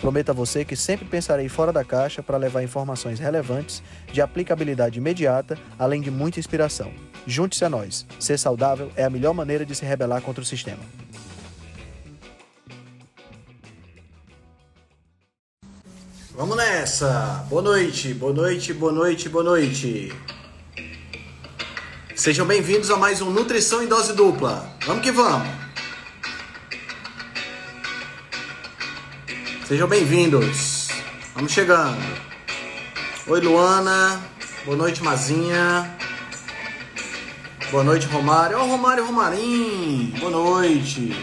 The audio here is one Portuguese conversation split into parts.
Prometo a você que sempre pensarei fora da caixa para levar informações relevantes, de aplicabilidade imediata, além de muita inspiração. Junte-se a nós. Ser saudável é a melhor maneira de se rebelar contra o sistema. Vamos nessa! Boa noite, boa noite, boa noite, boa noite. Sejam bem-vindos a mais um Nutrição em Dose Dupla. Vamos que vamos! Sejam bem-vindos. Vamos chegando. Oi, Luana. Boa noite, Mazinha. Boa noite, Romário. Ó, oh, Romário Romarim. Boa noite.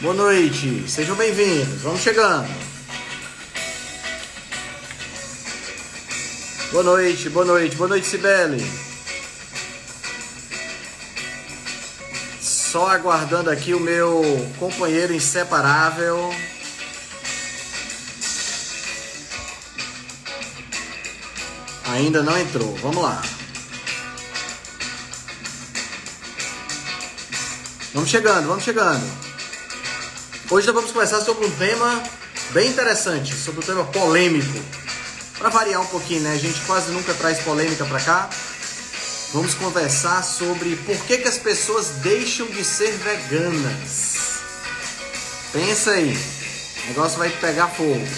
Boa noite. Sejam bem-vindos. Vamos chegando. Boa noite, boa noite, boa noite, Sibeli. Só aguardando aqui o meu companheiro inseparável. Ainda não entrou. Vamos lá. Vamos chegando, vamos chegando. Hoje nós vamos conversar sobre um tema bem interessante, sobre um tema polêmico. Para variar um pouquinho, né? A gente quase nunca traz polêmica para cá. Vamos conversar sobre por que, que as pessoas deixam de ser veganas. Pensa aí, o negócio vai pegar fogo.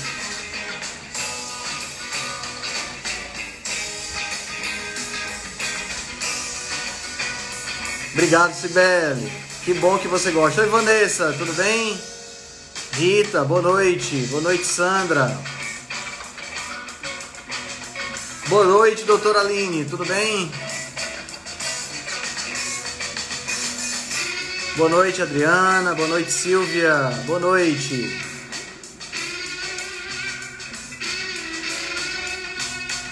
Obrigado, Sibeli. Que bom que você gosta. Oi, Vanessa, tudo bem? Rita, boa noite. Boa noite, Sandra. Boa noite, doutora Aline, tudo bem? Boa noite, Adriana. Boa noite, Silvia. Boa noite.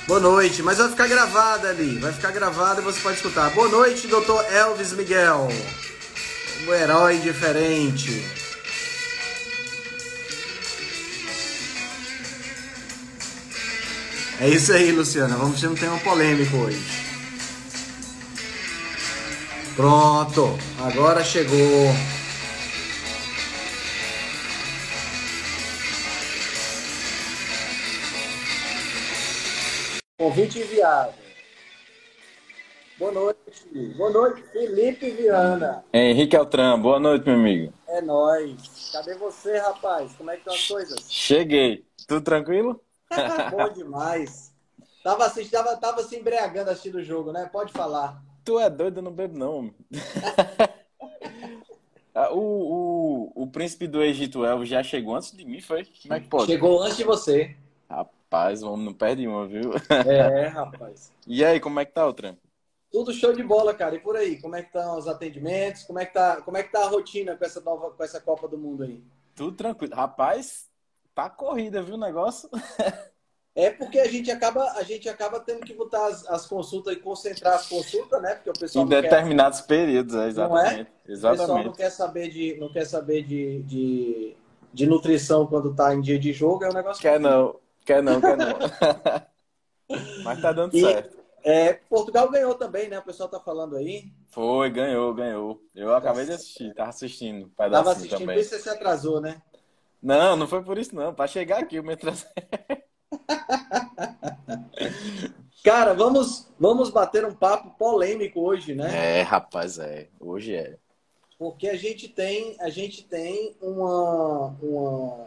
Boa noite, mas vai ficar gravada ali, vai ficar gravada e você pode escutar. Boa noite, doutor Elvis Miguel, o herói diferente. É isso aí, Luciana, vamos ter um tema polêmico hoje. Pronto, agora chegou. Convite enviado. Boa noite. Boa noite, Felipe Viana. Henrique Altran, boa noite, meu amigo. É nóis. Cadê você, rapaz? Como é que estão as coisas? Cheguei. Tudo tranquilo? Bom demais. Tava, assistindo, tava, tava se embriagando assistindo o jogo, né? Pode falar. Tu é doido, eu não bebo, não. Ah, o, o, o príncipe do Egito Elvis já chegou antes de mim, foi? Como é que pode? Chegou antes de você. Rapaz, o homem não perde uma, viu? É, rapaz. E aí, como é que tá o trampo? Tudo show de bola, cara. E por aí, como é que estão os atendimentos? Como é que tá, como é que tá a rotina com essa nova, com essa Copa do Mundo aí? Tudo tranquilo. Rapaz, tá corrida, viu o negócio? É porque a gente acaba, a gente acaba tendo que botar as, as consultas e concentrar as consultas, né? Porque o pessoal em determinados quer... períodos, é, exatamente. É? exatamente. O pessoal não quer saber de, não quer saber de, de, de nutrição quando tá em dia de jogo, é um negócio. Quer não, quer não, quer não. Mas tá dando e, certo. É, Portugal ganhou também, né? O pessoal tá falando aí. Foi, ganhou, ganhou. Eu acabei Nossa. de assistir, tava assistindo. Tava assistindo, também. por isso você se atrasou, né? Não, não foi por isso não. Para chegar aqui eu me atrasei. Cara, vamos, vamos bater um papo polêmico hoje, né? É, rapaz, é. Hoje é. Porque a gente tem, a gente tem uma, uma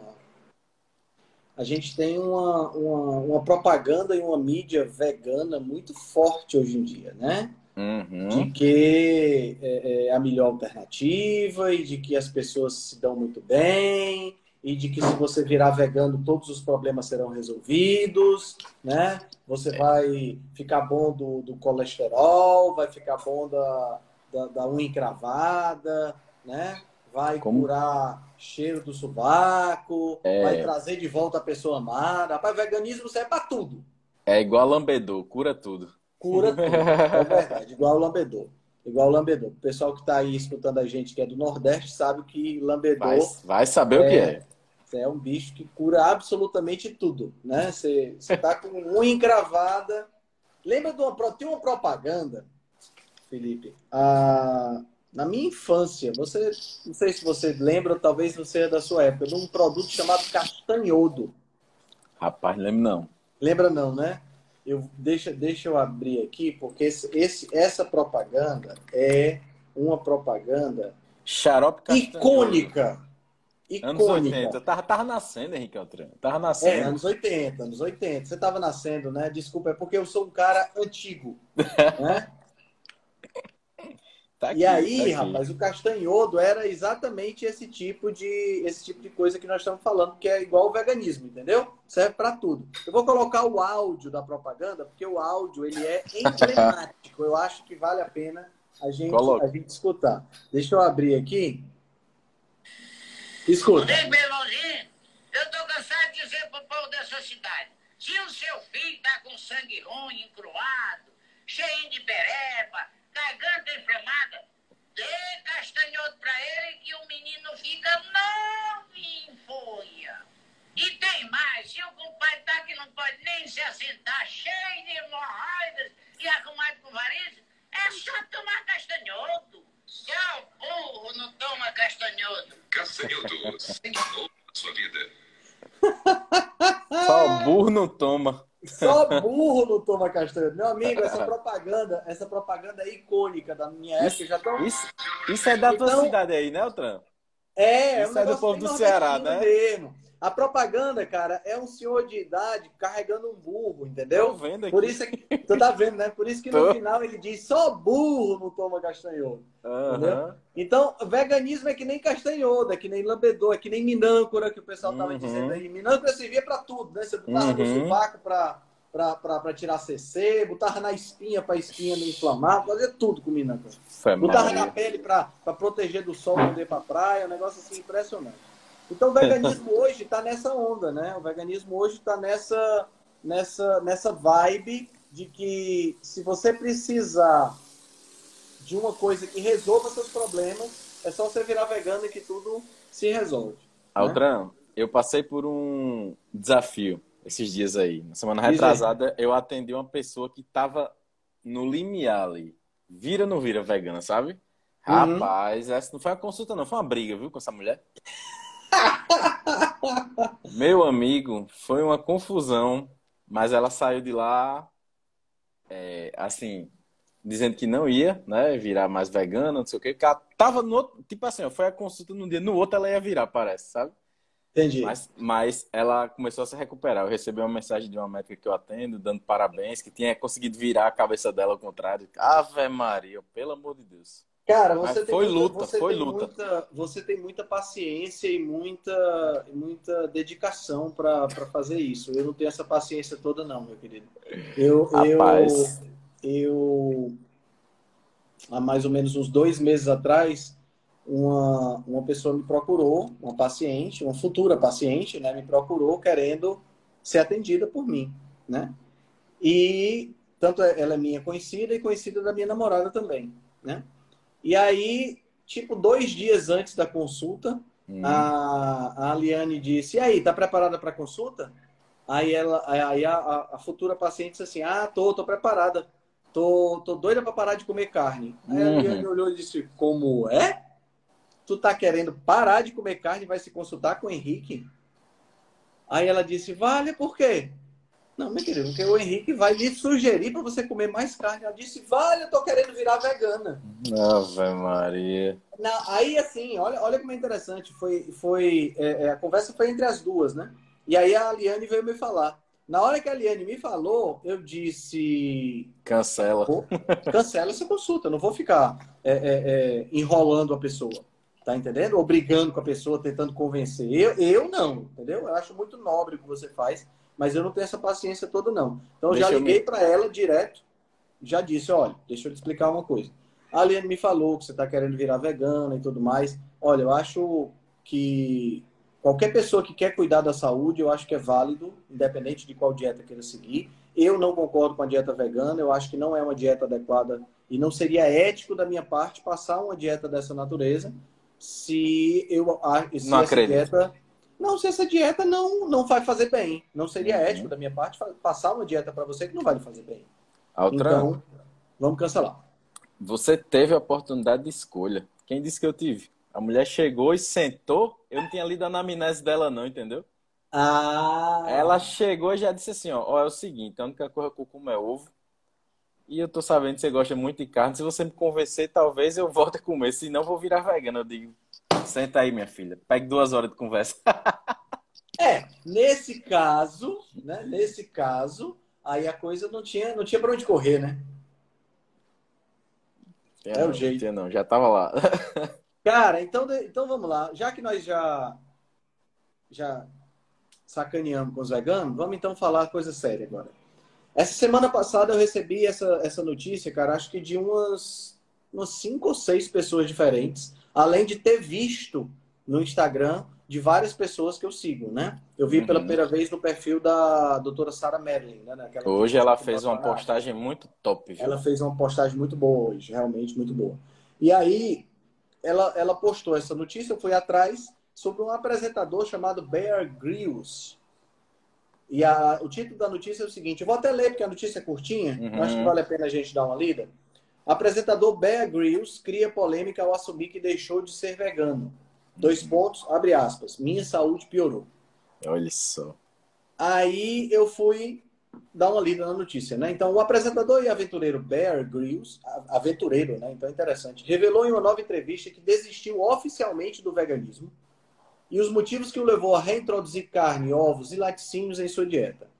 a gente tem uma, uma, uma, propaganda e uma mídia vegana muito forte hoje em dia, né? Uhum. De que é, é a melhor alternativa e de que as pessoas se dão muito bem e de que se você virar vegano todos os problemas serão resolvidos, né? Você é. vai ficar bom do, do colesterol, vai ficar bom da, da, da unha encravada, né? vai Como? curar cheiro do sovaco, é... vai trazer de volta a pessoa amada. Rapaz, veganismo serve para tudo. É igual lambedor, cura tudo. Cura tudo, é verdade, igual lambedor. Igual lambedor. O pessoal que está aí escutando a gente que é do Nordeste sabe que lambedor. Vai, vai saber é, o que é. É um bicho que cura absolutamente tudo, né? Você está com unha encravada. Lembra de uma, tem uma propaganda, Felipe? Ah, na minha infância, você, não sei se você lembra, talvez você é da sua época, de um produto chamado castanhodo. Rapaz, lembro não. Lembra não, né? Eu, deixa, deixa eu abrir aqui, porque esse, esse, essa propaganda é uma propaganda Xarope icônica. Icônica. Anos 80. Eu tava, tava nascendo, Henrique Altran. Tava nascendo. É, anos 80, anos 80. Você tava nascendo, né? Desculpa, é porque eu sou um cara antigo. né? Tá aqui, e aí, tá rapaz, o castanhodo era exatamente esse tipo de esse tipo de coisa que nós estamos falando, que é igual o veganismo, entendeu? Serve para tudo. Eu vou colocar o áudio da propaganda, porque o áudio ele é emblemático. Eu acho que vale a pena a gente, a gente escutar. Deixa eu abrir aqui. Escuta. Belozinho, eu tô cansado de dizer pro povo dessa cidade. Se o seu filho tá com sangue ruim, encruado, cheio de pereba, garganta inflamada, dê castanhoto para ele que o menino fica novinho, folha. E tem mais, se o compadre tá que não pode nem se assentar, cheio de hemorroidas e arrumado com varizes, é só tomar castanhoto. Só burro não toma castanhoto. Castanhoto, sem novo na sua vida. Só burro não toma. Só burro não toma castanha. Meu amigo, essa propaganda, essa propaganda é icônica da minha época. Já tão... isso, isso é da então, tua cidade aí, né, Otran? É, isso é, um é do povo do Ceará, né? Mesmo. A propaganda, cara, é um senhor de idade carregando um burro, entendeu? Tô vendo aqui. Por isso é que, tu tá vendo, né? Por isso que no Tô. final ele diz só burro não toma castanhoto. Uhum. Entendeu? Então, veganismo é que nem castanhoto, é que nem lambedor, é que nem minâncora que o pessoal tava uhum. dizendo aí. Minâncora servia para tudo, né? Você botava uhum. no sovaco pra, pra, pra, pra, tirar CC, botava na espinha pra espinha não inflamar, fazia tudo com minâncora. Botava na pele pra, pra proteger do sol quando ir pra praia, um negócio assim impressionante. Então o veganismo hoje está nessa onda, né? O veganismo hoje está nessa, nessa, nessa vibe de que se você precisar de uma coisa que resolva seus problemas, é só você virar vegano e que tudo se resolve. Altran, né? eu passei por um desafio esses dias aí. Na semana retrasada, eu atendi uma pessoa que estava no limiar ali. Vira ou não vira vegana, sabe? Uhum. Rapaz, essa não foi uma consulta, não. Foi uma briga, viu, com essa mulher. Meu amigo, foi uma confusão, mas ela saiu de lá, é, assim, dizendo que não ia, né, virar mais vegana, não sei o quê. Porque ela tava no outro, tipo assim, foi a consulta num dia, no outro ela ia virar, parece, sabe? Entendi. Mas, mas ela começou a se recuperar. Eu recebi uma mensagem de uma médica que eu atendo, dando parabéns, que tinha conseguido virar a cabeça dela ao contrário. Ave Maria, pelo amor de Deus. Cara, você Mas tem foi muita, luta, você foi tem luta. Muita, você tem muita paciência e muita, muita dedicação para fazer isso. Eu não tenho essa paciência toda, não, meu querido. Eu, Rapaz. eu, eu, há mais ou menos uns dois meses atrás, uma, uma pessoa me procurou, uma paciente, uma futura paciente, né, me procurou querendo ser atendida por mim, né? E tanto ela é minha conhecida e conhecida da minha namorada também, né? E aí, tipo, dois dias antes da consulta, hum. a, a Aliane disse: E aí, tá preparada para consulta? Aí, ela, aí a, a, futura paciente disse assim: Ah, tô, tô preparada. Tô, tô doida para parar de comer carne. Aí a Aliane uhum. olhou e disse: Como é? Tu tá querendo parar de comer carne e vai se consultar com o Henrique? Aí ela disse: Vale, por quê? Não, meu querido, porque o Henrique vai lhe sugerir para você comer mais carne. Ela disse, vale, eu tô querendo virar vegana. Ave Maria. Aí, assim, olha, olha como é interessante. Foi, foi, é, é, a conversa foi entre as duas, né? E aí a Aliane veio me falar. Na hora que a Aliane me falou, eu disse... Cancela. Cancela essa consulta. não vou ficar é, é, é, enrolando a pessoa. Tá entendendo? Ou brigando com a pessoa, tentando convencer. Eu, eu não, entendeu? Eu acho muito nobre o que você faz mas eu não tenho essa paciência toda, não. Então, eu já liguei me... para ela direto, já disse, olha, deixa eu te explicar uma coisa. A Aliane me falou que você está querendo virar vegana e tudo mais. olha, eu acho que qualquer pessoa que quer cuidar da saúde, eu acho que é válido, independente de qual dieta queira seguir. Eu não concordo com a dieta vegana, eu acho que não é uma dieta adequada e não seria ético da minha parte passar uma dieta dessa natureza se eu se não essa acredito. dieta não se essa dieta não não vai fazer bem. Não seria Uhum. ético da minha parte passar uma dieta para você que não vai lhe fazer bem. Altran, Então, vamos cancelar. você teve a oportunidade de escolha. Quem disse que eu tive? A mulher chegou e sentou. Eu não tinha lido a anamnese dela, não, entendeu? Ah, Ela chegou e já disse assim: ó, ó, é o seguinte, a única coisa que eu como é ovo. E eu tô sabendo que você gosta muito de carne. Se você me convencer, talvez eu volte a comer. Senão, eu vou virar vegana. Eu digo: senta aí, minha filha. Pegue duas horas de conversa. É, nesse caso, né? Nesse caso, aí a coisa não tinha, não tinha para onde correr, né? É o não, jeito. tinha Não, já tava lá. Cara, então, então vamos lá. Já que nós já já sacaneamos com os veganos, vamos então falar coisa séria agora. Essa semana passada eu recebi essa, essa notícia, cara, acho que de umas, umas cinco ou seis pessoas diferentes, além de ter visto no Instagram de várias pessoas que eu sigo, né? Eu vi pela Uhum. primeira vez no perfil da doutora Sarah Merlin, né? Naquela Hoje ela fez uma postagem muito top, viu? Ela fez uma postagem muito boa hoje, realmente muito boa. E aí, ela, ela postou essa notícia, eu fui atrás sobre um apresentador chamado Bear Grylls. E a, o título da notícia é o seguinte, eu vou até ler porque a notícia é curtinha, Uhum. acho que vale a pena a gente dar uma lida. Apresentador Bear Grylls cria polêmica ao assumir que deixou de ser vegano. Dois pontos, abre aspas, minha saúde piorou. Olha só. Aí eu fui dar uma lida na notícia, né? Então, o apresentador e aventureiro Bear Grylls, aventureiro, né? Então, é interessante, revelou em uma nova entrevista que desistiu oficialmente do veganismo e os motivos que o levou a reintroduzir carne, ovos e laticínios em sua dieta.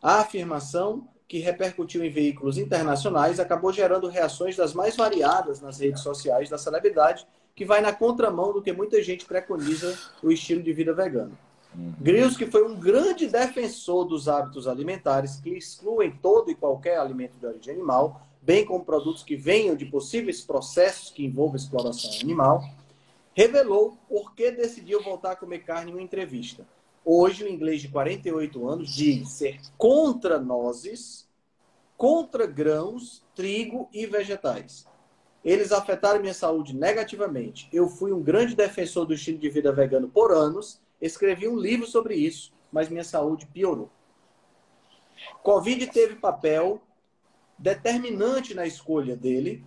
A afirmação, que repercutiu em veículos internacionais, acabou gerando reações das mais variadas nas redes sociais da celebridade, que vai na contramão do que muita gente preconiza o estilo de vida vegano. Grills, que foi um grande defensor dos hábitos alimentares que excluem todo e qualquer alimento de origem animal, bem como produtos que venham de possíveis processos que envolvam exploração animal, revelou por que decidiu voltar a comer carne em uma entrevista. Hoje, o inglês de 48 anos diz ser contra nozes, contra grãos, trigo e vegetais. Eles afetaram minha saúde negativamente. Eu fui um grande defensor do estilo de vida vegano por anos, escrevi um livro sobre isso, mas minha saúde piorou. Covid teve papel determinante na escolha dele,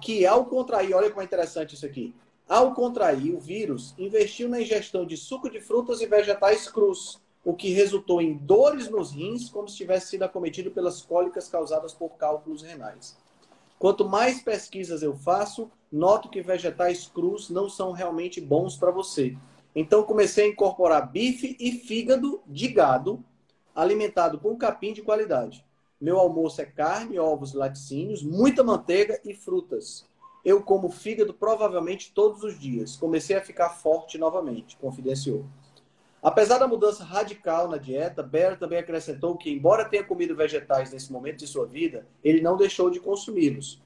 que ao contrair, olha como é interessante isso aqui, ao contrair o vírus, investiu na ingestão de suco de frutas e vegetais crus, o que resultou em dores nos rins, como se tivesse sido acometido pelas cólicas causadas por cálculos renais. Quanto mais pesquisas eu faço, noto que vegetais crus não são realmente bons para você. Então comecei a incorporar bife e fígado de gado alimentado com capim de qualidade. Meu almoço é carne, ovos, laticínios, muita manteiga e frutas. Eu como fígado provavelmente todos os dias. Comecei a ficar forte novamente, confidenciou. Apesar da mudança radical na dieta, Bear também acrescentou que, embora tenha comido vegetais nesse momento de sua vida, ele não deixou de consumi-los.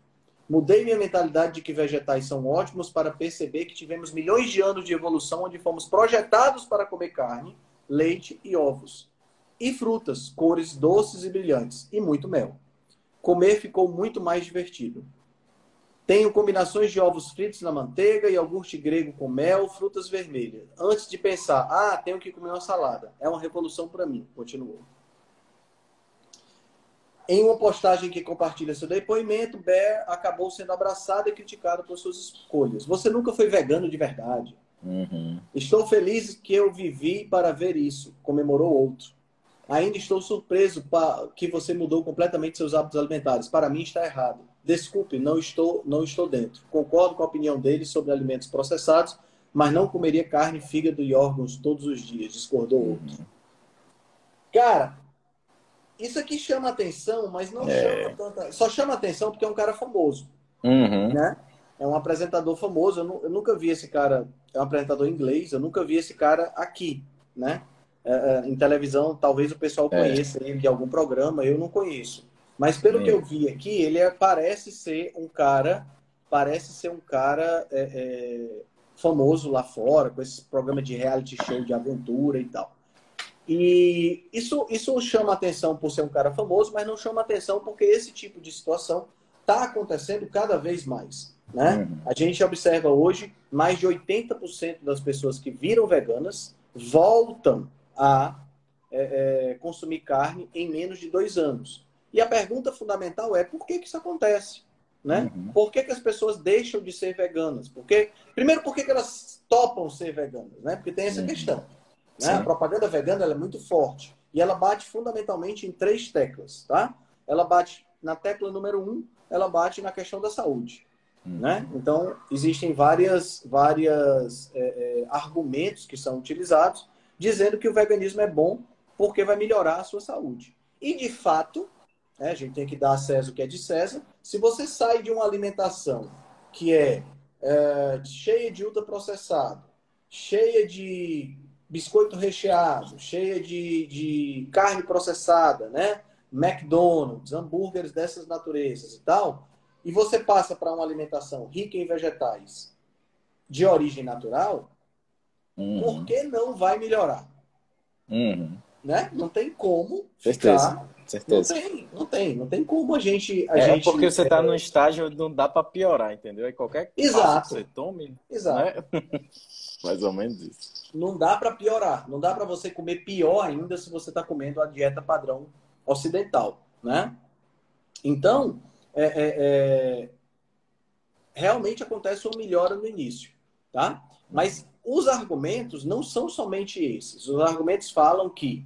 Mudei minha mentalidade de que vegetais são ótimos para perceber que tivemos milhões de anos de evolução onde fomos projetados para comer carne, leite e ovos. E frutas, cores doces e brilhantes, e muito mel. Comer ficou muito mais divertido. Tenho combinações de ovos fritos na manteiga, iogurte grego com mel, frutas vermelhas. Antes de pensar, ah, tenho que comer uma salada. É uma revolução para mim, continuou. Em uma postagem que compartilha seu depoimento, Bear acabou sendo abraçado e criticado por suas escolhas. Você nunca foi vegano de verdade. Uhum. Estou feliz que eu vivi para ver isso, comemorou outro. Ainda estou surpreso que você mudou completamente seus hábitos alimentares. Para mim está errado. Desculpe, não estou, não estou dentro. Concordo com a opinião dele sobre alimentos processados, mas não comeria carne, fígado e órgãos todos os dias, discordou outro. Cara, isso aqui chama atenção, mas não chama tanta. Só chama atenção porque é um cara famoso Uhum. né? É um apresentador famoso. Eu, nu- eu nunca vi esse cara. É um apresentador inglês. Eu nunca vi esse cara aqui, né? É, é, em televisão, talvez o pessoal É. conheça ele de algum programa. Eu não conheço. Mas pelo É. que eu vi aqui, ele é- parece ser um cara. Parece ser um cara é, é, famoso lá fora, com esse programa de reality show de aventura e tal. E isso, isso chama atenção por ser um cara famoso, mas não chama atenção porque esse tipo de situação está acontecendo cada vez mais. Né? Uhum. A gente observa hoje mais de 80% das pessoas que viram veganas voltam a é, é, consumir carne em menos de dois anos. E a pergunta fundamental é por que, que isso acontece? Né? Uhum. Por que, que as pessoas deixam de ser veganas? Porque, primeiro, por que, que elas topam ser veganas? Né? Porque tem essa uhum. questão. Né? A propaganda vegana é muito forte. E ela bate fundamentalmente em três teclas. Tá? Ela bate na tecla número um, ela bate na questão da saúde. Uhum. Né? Então, existem várias, várias é, é, argumentos que são utilizados dizendo que o veganismo é bom porque vai melhorar a sua saúde. E, de fato, né, a gente tem que dar a César o que é de César. Se você sai de uma alimentação que é, é cheia de ultraprocessado, cheia de biscoito recheado, cheia de, de carne processada, né? McDonald's, hambúrgueres dessas naturezas e tal, e você passa para uma alimentação rica em vegetais de origem natural, uhum. por que não vai melhorar? Uhum. Né? Não tem como Certeza. ficar... Certeza. Não tem, não tem, não tem como a gente. A é gente, porque você está é... num estágio não dá para piorar, entendeu? É qualquer Exato. que você tome. Exato. Né? Mais ou menos isso não dá para piorar. Não dá para você comer pior ainda se você está comendo a dieta padrão ocidental, né? Então, é, é, é, realmente acontece uma melhora no início, tá? Mas os argumentos não são somente esses. Os argumentos falam que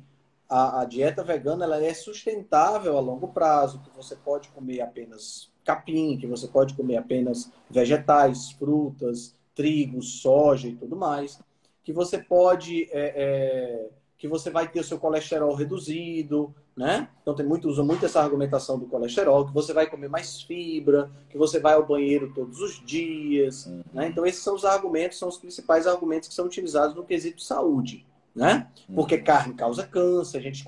a, a dieta vegana ela é sustentável a longo prazo, que você pode comer apenas capim, que você pode comer apenas vegetais, frutas, trigo, soja e tudo mais que você pode, é, é, que você vai ter o seu colesterol reduzido, né? Então tem muito, usa muito essa argumentação do colesterol, que você vai comer mais fibra, que você vai ao banheiro todos os dias, uhum. né? Então esses são os argumentos, são os principais argumentos que são utilizados no quesito saúde, né? Uhum. Porque carne causa câncer, a gente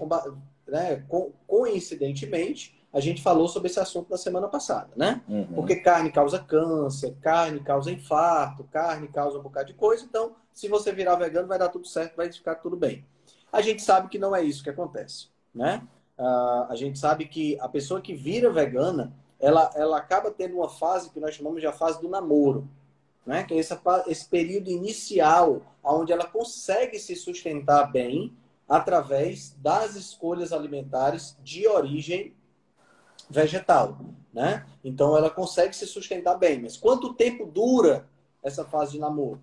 né? Co coincidentemente a gente falou sobre esse assunto na semana passada, né? Uhum. Porque carne causa câncer, carne causa infarto, carne causa um bocado de coisa, então se você virar vegano, vai dar tudo certo, vai ficar tudo bem. A gente sabe que não é isso que acontece, né? Uh, a gente sabe que a pessoa que vira vegana, ela, ela acaba tendo uma fase que nós chamamos de a fase do namoro, né? Que é esse, esse período inicial, onde ela consegue se sustentar bem através das escolhas alimentares de origem vegetal, né? Então ela consegue se sustentar bem. Mas quanto tempo dura essa fase de namoro?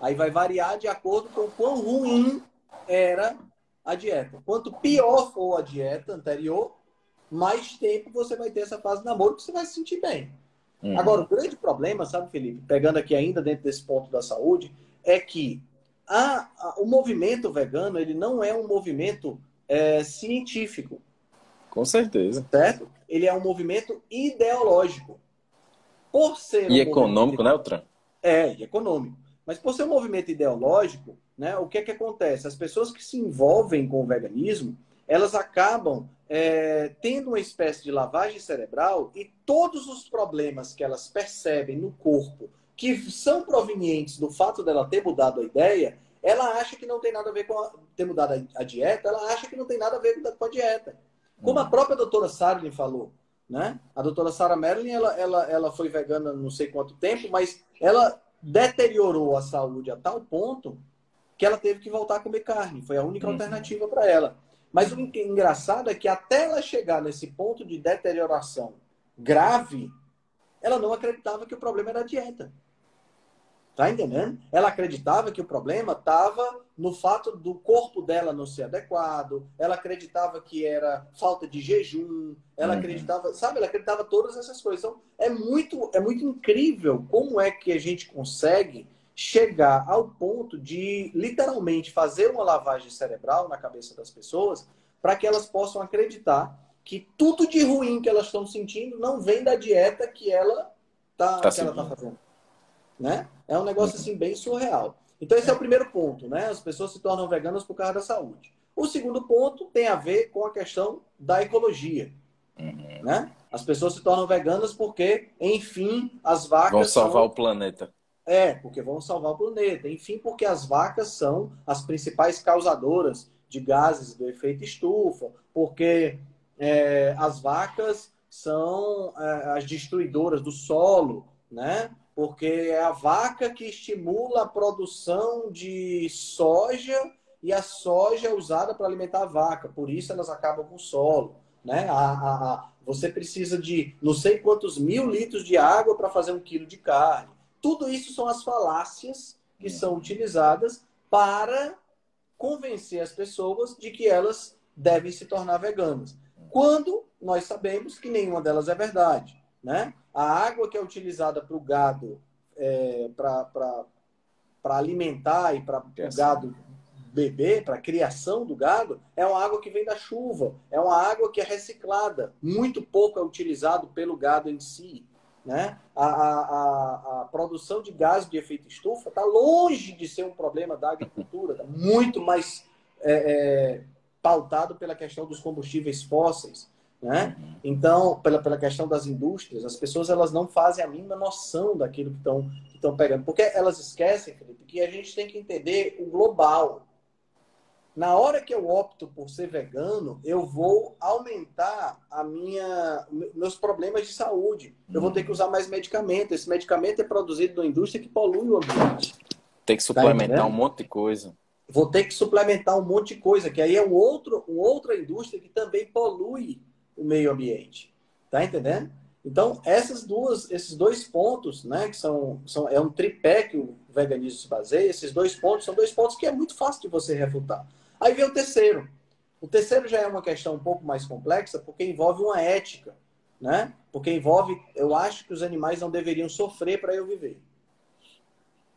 Aí vai variar de acordo com quão ruim era a dieta. Quanto pior for a dieta anterior, mais tempo você vai ter essa fase de namoro que você vai se sentir bem. Uhum. Agora, o grande problema, sabe, Felipe, pegando aqui ainda dentro desse ponto da saúde, é que a, a, o movimento vegano ele não é um movimento é, científico. Com certeza. Certo? Ele é um movimento ideológico. Por ser e um econômico, né, Altran? É, e econômico. Mas por ser um movimento ideológico, né, o que é que acontece? As pessoas que se envolvem com o veganismo, elas acabam é, tendo uma espécie de lavagem cerebral e todos os problemas que elas percebem no corpo, que são provenientes do fato dela ter mudado a ideia, ela acha que não tem nada a ver com a, ter mudado a, dieta, ela acha que não tem nada a ver com a dieta. Como a uhum. própria doutora Sarlin falou, né? A doutora Sarah Merlin, ela, ela, ela foi vegana não sei quanto tempo, mas ela deteriorou a saúde a tal ponto que ela teve que voltar a comer carne. Foi a única uhum. alternativa para ela. Mas o engraçado é que até ela chegar nesse ponto de deterioração grave, ela não acreditava que o problema era a dieta. Tá entendendo? Ela acreditava que o problema estava no fato do corpo dela não ser adequado, ela acreditava que era falta de jejum, ela uhum. acreditava, sabe, ela acreditava todas essas coisas. Então, é muito, é muito incrível como é que a gente consegue chegar ao ponto de literalmente fazer uma lavagem cerebral na cabeça das pessoas para que elas possam acreditar que tudo de ruim que elas estão sentindo não vem da dieta que ela está tá, tá fazendo né? É um negócio assim bem surreal. Então esse é o primeiro ponto, né? As pessoas se tornam veganas por causa da saúde. O segundo ponto tem a ver com a questão da ecologia, uhum. né? As pessoas se tornam veganas porque, enfim, as vacas vão salvar são... o planeta. É, porque vão salvar o planeta. Enfim, porque as vacas são as principais causadoras de gases do efeito estufa, porque é, as vacas são é, as destruidoras do solo, né? Porque é a vaca que estimula a produção de soja e a soja é usada para alimentar a vaca, por isso elas acabam com o solo. Né? A, a, a, você precisa de não sei quantos mil litros de água para fazer um quilo de carne. Tudo isso são as falácias que são utilizadas para convencer as pessoas de que elas devem se tornar veganas. Quando nós sabemos que nenhuma delas é verdade. Né? A água que é utilizada para o gado, é, para alimentar e para o gado beber, para a criação do gado, é uma água que vem da chuva, é uma água que é reciclada. Muito pouco é utilizado pelo gado em si. Né? A, a, a, produção de gás de efeito estufa está longe de ser um problema da agricultura, tá muito mais é, é, pautado pela questão dos combustíveis fósseis. Né? Então, pela, pela questão das indústrias, as pessoas elas não fazem a mínima noção daquilo que estão pegando. Porque elas esquecem, Felipe, que a gente tem que entender o global. Na hora que eu opto por ser vegano, eu vou aumentar a minha, meus problemas de saúde. Eu vou ter que usar mais medicamento. Esse medicamento é produzido na indústria que polui o ambiente. Tem que tá suplementar tá um monte de coisa. Vou ter que suplementar um monte de coisa, que aí é um outro, uma outra indústria que também polui o meio ambiente. Tá entendendo? Então, essas duas, esses dois pontos, né, que são, são é um tripé que o veganismo se baseia, esses dois pontos são dois pontos que é muito fácil de você refutar. Aí vem o terceiro. O terceiro já é uma questão um pouco mais complexa, porque envolve uma ética, né? Porque envolve, eu acho que os animais não deveriam sofrer para eu viver,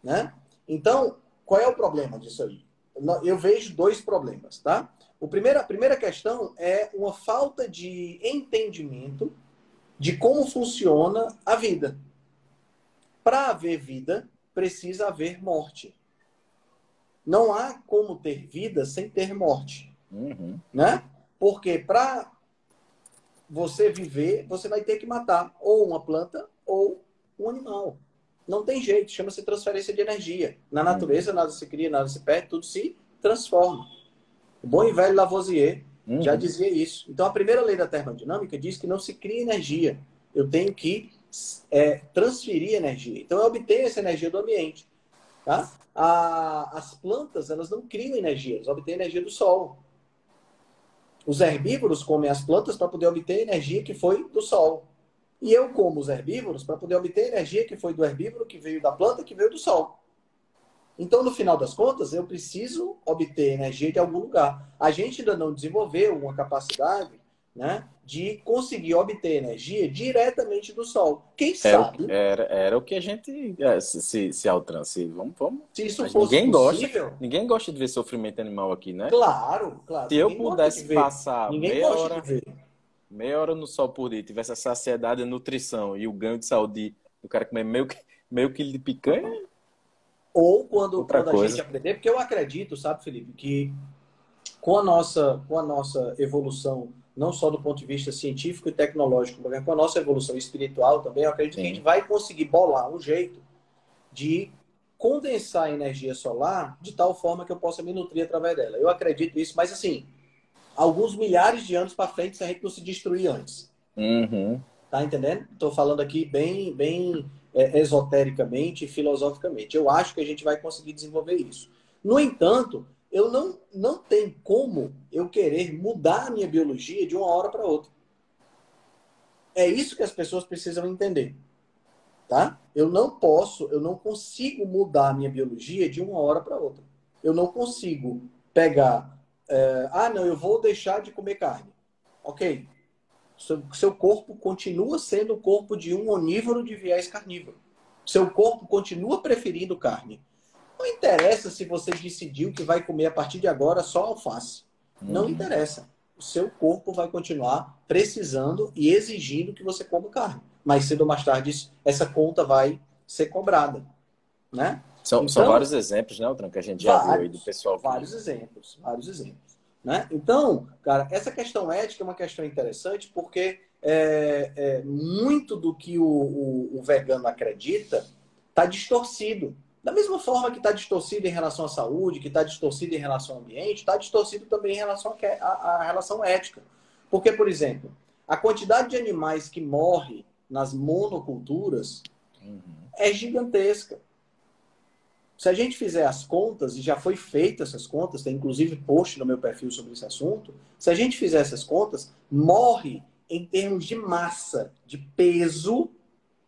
né? Então, qual é o problema disso aí? Eu vejo dois problemas, tá? O primeiro, a primeira questão é uma falta de entendimento de como funciona a vida. Para haver vida, precisa haver morte. Não há como ter vida sem ter morte. Uhum. Né? Porque para você viver, você vai ter que matar ou uma planta ou um animal. Não tem jeito, chama-se transferência de energia. Na natureza, uhum. nada se cria, nada se perde, tudo se transforma. O bom e velho Lavoisier uhum. já dizia isso. Então, a primeira lei da termodinâmica diz que não se cria energia. Eu tenho que é, transferir energia. Então, eu obtenho essa energia do ambiente. Tá? A, as plantas elas não criam energia, elas obtêm energia do sol. Os herbívoros comem as plantas para poder obter energia que foi do sol. E eu como os herbívoros para poder obter energia que foi do herbívoro, que veio da planta, que veio do sol. Então, no final das contas, eu preciso obter energia de algum lugar. A gente ainda não desenvolveu uma capacidade né, de conseguir obter energia diretamente do Sol. Quem sabe? Era, era o que a gente é, se, se, se altrance. Vamos, vamos. Se isso fosse ninguém possível... gosta, ninguém gosta de ver sofrimento animal aqui, né? Claro, claro. Se eu pudesse passar ninguém meia hora, meia hora no sol por dia, tivesse a saciedade, a nutrição e o ganho de saúde do cara comer meio, meio quilo de picanha. Ou quando, quando a gente aprender, porque eu acredito, sabe, Felipe, que com a nossa, com a nossa evolução não só do ponto de vista científico e tecnológico, mas com a nossa evolução espiritual também, eu acredito Sim. que a gente vai conseguir bolar um jeito de condensar a energia solar de tal forma que eu possa me nutrir através dela. Eu acredito isso, mas assim, alguns milhares de anos para frente se a gente não se destruir antes. Uhum. Tá entendendo? Estou falando aqui bem, bem é, esotericamente e filosoficamente. Eu acho que a gente vai conseguir desenvolver isso. No entanto, eu não, não tem como eu querer mudar a minha biologia de uma hora para outra. É isso que as pessoas precisam entender. Tá? Eu não posso, eu não consigo mudar a minha biologia de uma hora para outra. Eu não consigo pegar, é, ah, não, eu vou deixar de comer carne. Ok. Seu, seu corpo continua sendo o corpo de um onívoro de viés carnívoro. Seu corpo continua preferindo carne. Não interessa se você decidiu que vai comer a partir de agora só alface. Uhum. Não interessa. O seu corpo vai continuar precisando e exigindo que você coma carne. Mas cedo ou mais tarde essa conta vai ser cobrada, né? São, então, são vários exemplos, né, Altran, que a gente já vários, viu aí do pessoal. Vários exemplos, vários exemplos. Né? Então, cara, essa questão ética é uma questão interessante porque é, é muito do que o, o, o vegano acredita está distorcido. Da mesma forma que está distorcido em relação à saúde, que está distorcido em relação ao ambiente, está distorcido também em relação à, relação ética. Porque, por exemplo, a quantidade de animais que morre nas monoculturas uhum. é gigantesca. Se a gente fizer as contas, e já foi feita essas contas, tem inclusive post no meu perfil sobre esse assunto, se a gente fizer essas contas, morre em termos de massa, de peso,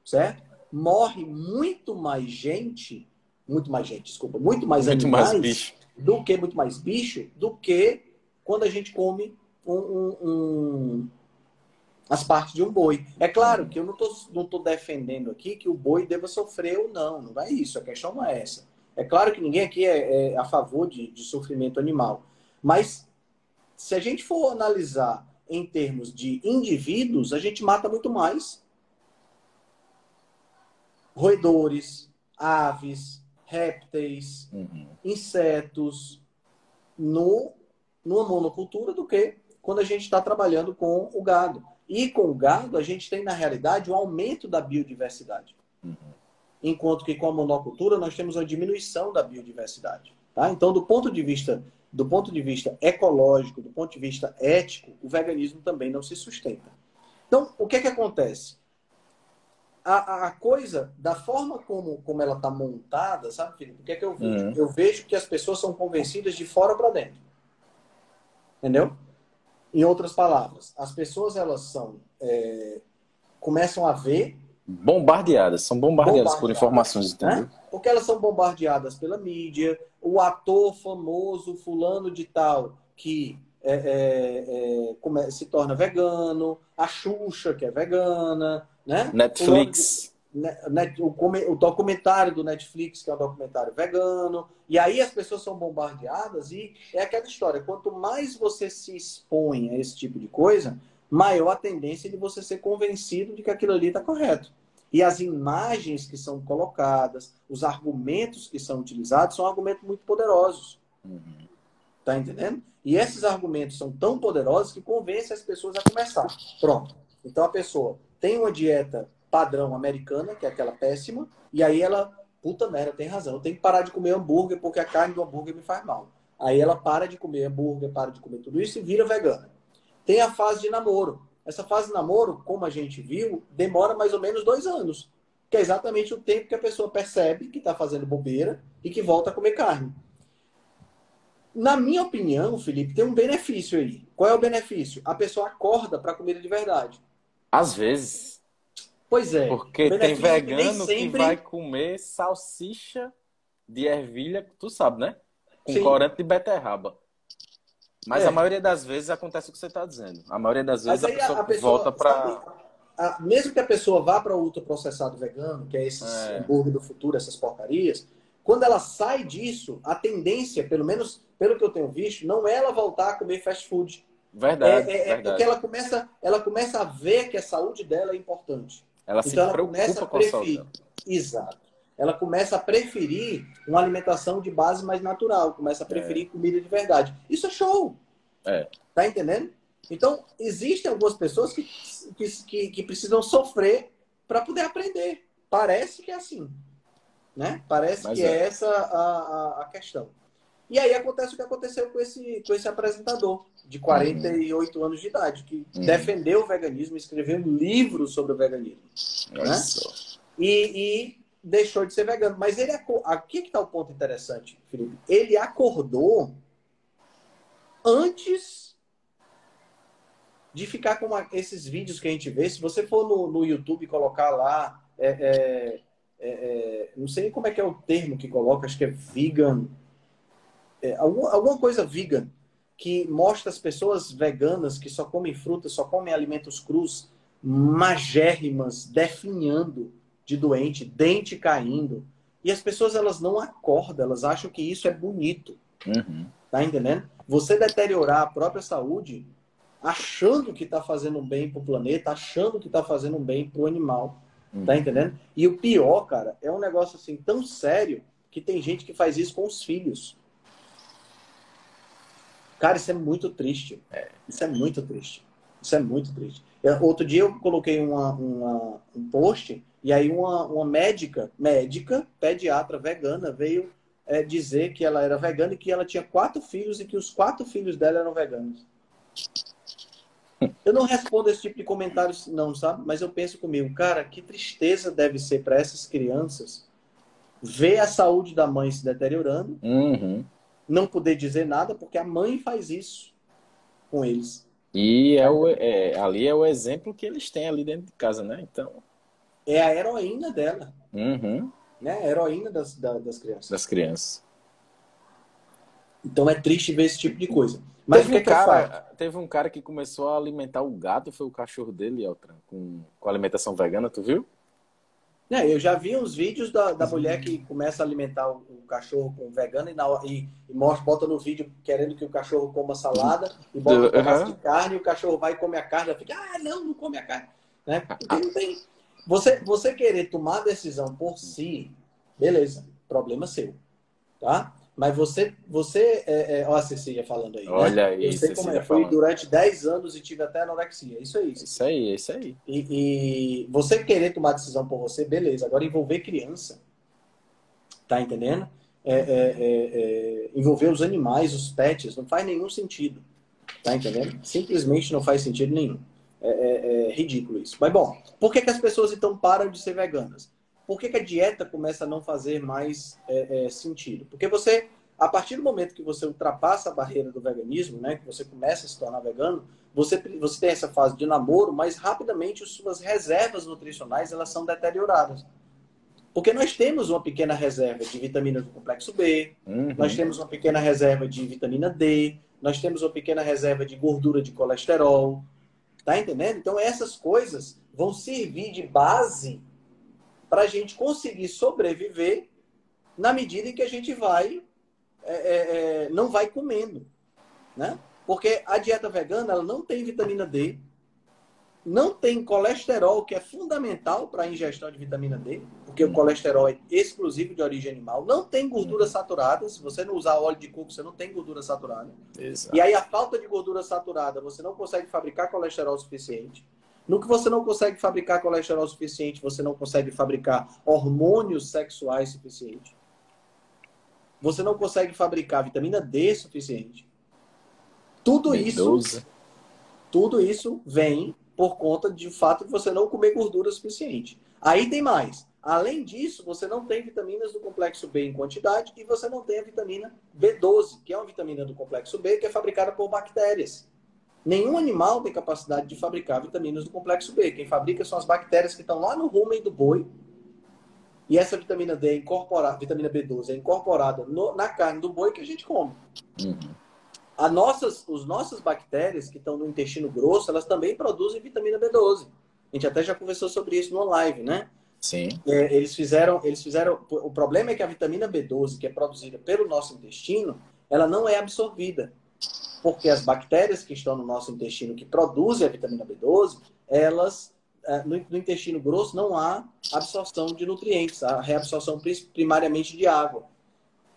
certo? Morre muito mais gente muito mais gente, desculpa, muito mais muito animais mais bicho. do que muito mais bicho do que quando a gente come um, um, um, as partes de um boi. É claro que eu não estou não tô defendendo aqui que o boi deva sofrer ou não, não é isso, a questão não é essa. É claro que ninguém aqui é, é a favor de, de sofrimento animal, mas se a gente for analisar em termos de indivíduos, a gente mata muito mais roedores, aves, répteis, uhum. insetos no, numa monocultura do que quando a gente está trabalhando com o gado. E com o gado, a gente tem, na realidade, um aumento da biodiversidade. Uhum. Enquanto que com a monocultura, nós temos uma diminuição da biodiversidade. Tá? Então, do ponto de vista do ponto de vista ecológico, do ponto de vista ético, o veganismo também não se sustenta. Então, o que é que acontece? A, a coisa, da forma como, como ela está montada, sabe, Felipe? O que é que eu vejo? Uhum. Eu vejo que as pessoas são convencidas de fora para dentro. Entendeu? Em outras palavras, as pessoas elas são é, começam a ver bombardeadas, são bombardeadas, bombardeadas por informações, né? entendeu? Né? Porque elas são bombardeadas pela mídia, o ator famoso fulano de tal que é, é, é se torna vegano, a Xuxa que é vegana, né? Netflix. O, o, documentário do Netflix, que é um documentário vegano. E aí as pessoas são bombardeadas e é aquela história. Quanto mais você se expõe a esse tipo de coisa, maior a tendência de você ser convencido de que aquilo ali está correto. E as imagens que são colocadas, os argumentos que são utilizados, são argumentos muito poderosos. Uhum. Tá entendendo? E esses argumentos são tão poderosos que convencem as pessoas a começar. Pronto. Então a pessoa tem uma dieta padrão americana, que é aquela péssima, e aí ela, puta merda, tem razão, eu tenho que parar de comer hambúrguer porque a carne do hambúrguer me faz mal. Aí ela para de comer hambúrguer, para de comer tudo isso e vira vegana. Tem a fase de namoro. Essa fase de namoro, como a gente viu, demora mais ou menos dois anos, que é exatamente o tempo que a pessoa percebe que está fazendo bobeira e que volta a comer carne. Na minha opinião, Felipe, tem um benefício aí. Qual é o benefício? A pessoa acorda para comida de verdade. Às vezes. Pois é. Porque tem vegano que, sempre... que, vai comer salsicha de ervilha, tu sabe, né? Com Sim. corante de beterraba. Mas é. a maioria das vezes acontece o que você está dizendo. A maioria das vezes a pessoa, a pessoa, volta para. Mesmo que a pessoa vá para o ultraprocessado vegano, que é esses é. hambúrguer do futuro, essas porcarias, quando ela sai disso, a tendência, pelo menos pelo que eu tenho visto, não é ela voltar a comer fast food. Verdade. É, é, verdade. é porque ela começa, ela começa a ver que a saúde dela é importante. Ela então, se ela preocupa com a saúde. Exato. Ela começa a preferir uma alimentação de base mais natural, começa a preferir é. comida de verdade. Isso é show. É. Tá entendendo? Então, existem algumas pessoas que, que, que precisam sofrer para poder aprender. Parece que é assim. Né? Parece Mas que é, é essa a, a, a questão. E aí acontece o que aconteceu com esse, com esse apresentador de 48 uhum. anos de idade, que uhum. defendeu o veganismo, escreveu um livro sobre o veganismo. Né? E, e, deixou de ser vegano. Mas ele aqui que está o ponto interessante, Felipe. Ele acordou antes de ficar com uma, esses vídeos que a gente vê. Se você for no, no YouTube colocar lá, é, é, é, é não sei como é que é o termo que coloca, acho que é vegan é, alguma coisa vegan que mostra as pessoas veganas que só comem frutas, só comem alimentos crus, magérrimas, definhando de doente, dente caindo. E as pessoas elas não acordam, elas acham que isso é bonito. Uhum. Tá entendendo? Você deteriorar a própria saúde achando que está fazendo um bem para o planeta, achando que está fazendo um bem para o animal. Tá uhum. Tá entendendo? E o pior, cara, é um negócio assim tão sério que tem gente que faz isso com os filhos. Cara, isso é muito triste. É. Isso é muito triste. Isso é muito triste. Eu, outro dia eu coloquei uma, uma, um post E aí uma, uma médica, médica, pediatra vegana, veio é, dizer que ela era vegana e que ela tinha quatro filhos e que os quatro filhos dela eram veganos. Eu não respondo esse tipo de comentários, não, sabe? Mas eu penso comigo, cara, que tristeza deve ser para essas crianças ver a saúde da mãe se deteriorando, Uhum. Não poder dizer nada, porque a mãe faz isso com eles. E é o, é, ali é o exemplo que eles têm ali dentro de casa, né? Então, É a heroína dela, uhum, né? A heroína das, da- das crianças. das crianças. Então é triste ver esse tipo de coisa. Mas teve, que, um é que faço? cara, teve um cara que começou a alimentar o gato, foi o cachorro dele, Eltran, com, com alimentação vegana, tu viu? É, eu já vi uns vídeos da, da mulher que começa a alimentar o, o cachorro com vegano e, na, e, e mostra, bota no vídeo querendo que o cachorro coma salada e bota um Uhum. pedaço de carne e o cachorro vai e come a carne. Fica, ah, não, não come a carne. Né? Não tem... você, você querer tomar a decisão por si, beleza, problema seu. Tá? Mas você, você é, é, ó a Cecília falando aí. né? Olha aí, Eu sei como é. Fui durante 10 anos e tive até anorexia. Isso é isso. Isso aí, isso aí. E, e você querer tomar decisão por você, beleza. Agora envolver criança, tá entendendo? É, é, é, é, envolver os animais, os pets, não faz nenhum sentido. Tá entendendo? Simplesmente não faz sentido nenhum. É ridículo isso. Mas bom, por que, que as pessoas então param de ser veganas? Por que, que a dieta começa a não fazer mais é, é, sentido? Porque você, a partir do momento que você ultrapassa a barreira do veganismo, né, que você começa a se tornar vegano, você, você tem essa fase de namoro, mas rapidamente as suas reservas nutricionais elas são deterioradas. Porque nós temos uma pequena reserva de vitamina do complexo B, Uhum. nós temos uma pequena reserva de vitamina D, nós temos uma pequena reserva de gordura de colesterol. Tá entendendo? Então essas coisas vão servir de base para a gente conseguir sobreviver na medida em que a gente vai é, é, é, não vai comendo, né? Porque a dieta vegana ela não tem vitamina D, não tem colesterol que é fundamental para a ingestão de vitamina D, porque o colesterol é exclusivo de origem animal, não tem gordura saturada. Se você não usar óleo de coco, você não tem gordura saturada. Exato. E aí a falta de gordura saturada, você não consegue fabricar colesterol suficiente. No que você não consegue fabricar colesterol suficiente, você não consegue fabricar hormônios sexuais suficientes. Você não consegue fabricar vitamina D suficiente. Tudo isso, B12. tudo isso vem por conta de fato de você não comer gordura suficiente. Aí tem mais. Além disso, você não tem vitaminas do complexo B em quantidade e você não tem a vitamina B12, que é uma vitamina do complexo B que é fabricada por bactérias. Nenhum animal tem capacidade de fabricar vitaminas do complexo B. Quem fabrica são as bactérias que estão lá no rumen do boi. E essa vitamina D é incorporada, vitamina B12 é incorporada no- na carne do boi que a gente come. Uhum. As nossas, os nossas bactérias que estão no intestino grosso, elas também produzem vitamina B12. A gente até já conversou sobre isso no live, né? Sim. É, eles fizeram, eles fizeram. O problema é que a vitamina B12, que é produzida pelo nosso intestino, ela não é absorvida. Porque as bactérias que estão no nosso intestino que produzem a vitamina B12, elas eh, no, no intestino grosso não há absorção de nutrientes, há reabsorção primariamente de água.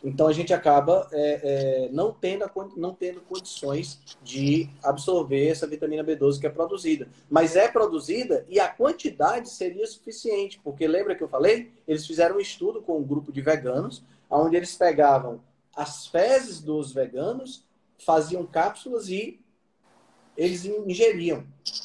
Então a gente acaba eh, eh, não, tendo a não tendo condições de absorver essa vitamina B12 que é produzida. Mas é produzida e a quantidade seria suficiente, porque lembra que eu falei? Eles fizeram um estudo com um grupo de veganos, onde eles pegavam as fezes dos veganos, faziam cápsulas e eles ingeriam.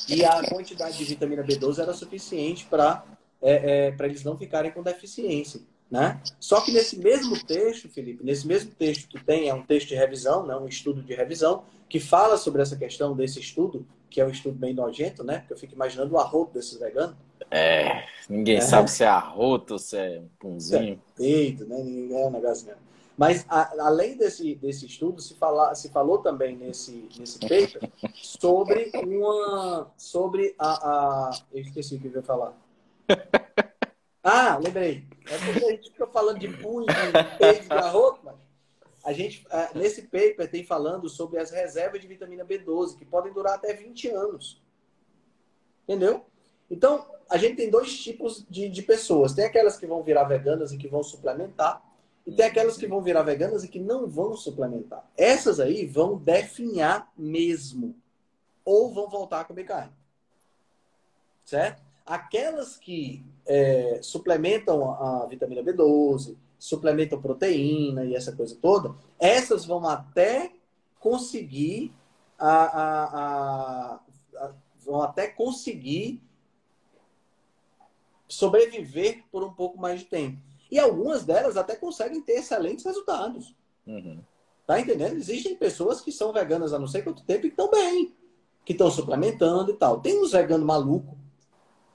E a quantidade de vitamina B12 era suficiente para é, é, eles não ficarem com deficiência. Né? Só que nesse mesmo texto, Felipe, nesse mesmo texto que tem, é um texto de revisão, né? um estudo de revisão, que fala sobre essa questão desse estudo, que é um estudo bem nojento, né? Porque eu fico imaginando o arroto desses veganos. É, ninguém É. sabe se é arroto, se é um punzinho. Peito, né? Ninguém é um negócio mesmo. Mas a- além desse, desse estudo, se, fala, se falou também nesse, nesse paper sobre uma. sobre a, a. Eu esqueci o que eu ia falar. Ah, lembrei. É porque a gente fica falando de punho, de peito, arroto, mas a gente, ah, nesse paper tem falando sobre as reservas de vitamina B12, que podem durar até 20 anos. Entendeu? Então, a gente tem dois tipos de, de pessoas. Tem aquelas que vão virar veganas e que vão suplementar, e tem aquelas que vão virar veganas e que não vão suplementar. Essas aí vão definhar mesmo. Ou vão voltar a comer carne. Certo? aquelas que é, suplementam a vitamina B12, suplementam proteína e essa coisa toda, essas vão até conseguir a, a, a, a vão até conseguir sobreviver por um pouco mais de tempo. E algumas delas até conseguem ter excelentes resultados. Uhum. Tá entendendo? Existem pessoas que são veganas há não sei quanto tempo e estão bem, que estão suplementando e tal. Tem uns veganos malucos,